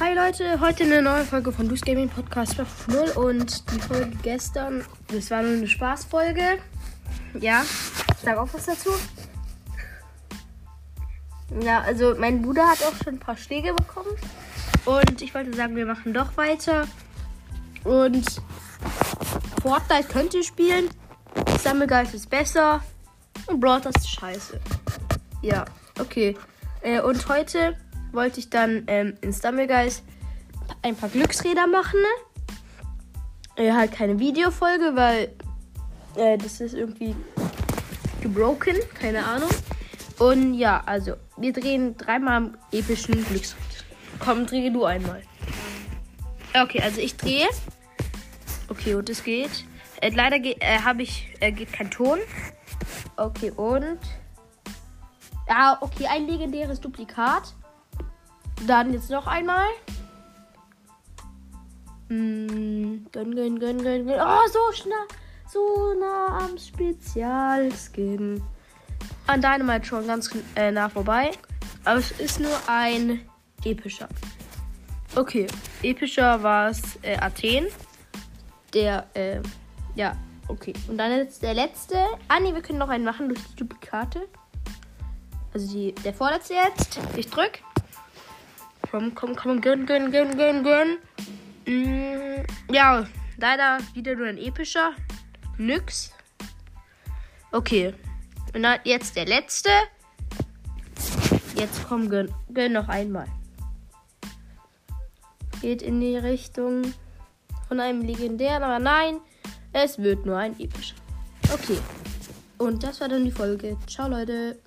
Hi Leute, heute eine neue Folge von Loose Gaming Podcast 5.0 und die Folge gestern, das war nur eine Spaßfolge. Ja, ich sag auch was dazu. Ja, also mein Bruder hat auch schon ein paar Schläge bekommen und ich wollte sagen, wir machen doch weiter. Und Fortnite könnt ihr spielen, Sammelgeist ist besser und Brawl ist scheiße. Ja, okay. Äh, und heute wollte ich dann ähm, in Stumblegeist ein paar Glücksräder machen. Äh, halt keine Videofolge, weil äh, das ist irgendwie gebroken, keine Ahnung. Und ja, also wir drehen dreimal am epischen Glücksrad. Komm, drehe du einmal. Okay, also ich drehe. Okay, und es geht. Äh, leider ge äh, habe ich äh, geht kein Ton. Okay, und ja, okay, ein legendäres Duplikat. Dann jetzt noch einmal. Mm, gönn, gönn, gönn, gönn, gönn. Oh, so schnell. So nah am Spezialskin. An Dynamite schon ganz äh, nah vorbei. Aber es ist nur ein epischer. Okay, epischer war es äh, Athen. Der, äh, ja, okay. Und dann jetzt der letzte. Ah, nee, wir können noch einen machen durch die Duplikate. Also die, der vorletzte jetzt. Ich drück. Komm, komm, komm, gönn, gönn, gönn, gönn, gönn. Mm, ja, leider wieder nur ein epischer. Nix. Okay. Und dann jetzt der letzte. Jetzt komm, gönn, gönn noch einmal. Geht in die Richtung von einem legendären, aber nein, es wird nur ein epischer. Okay. Und das war dann die Folge. Ciao, Leute.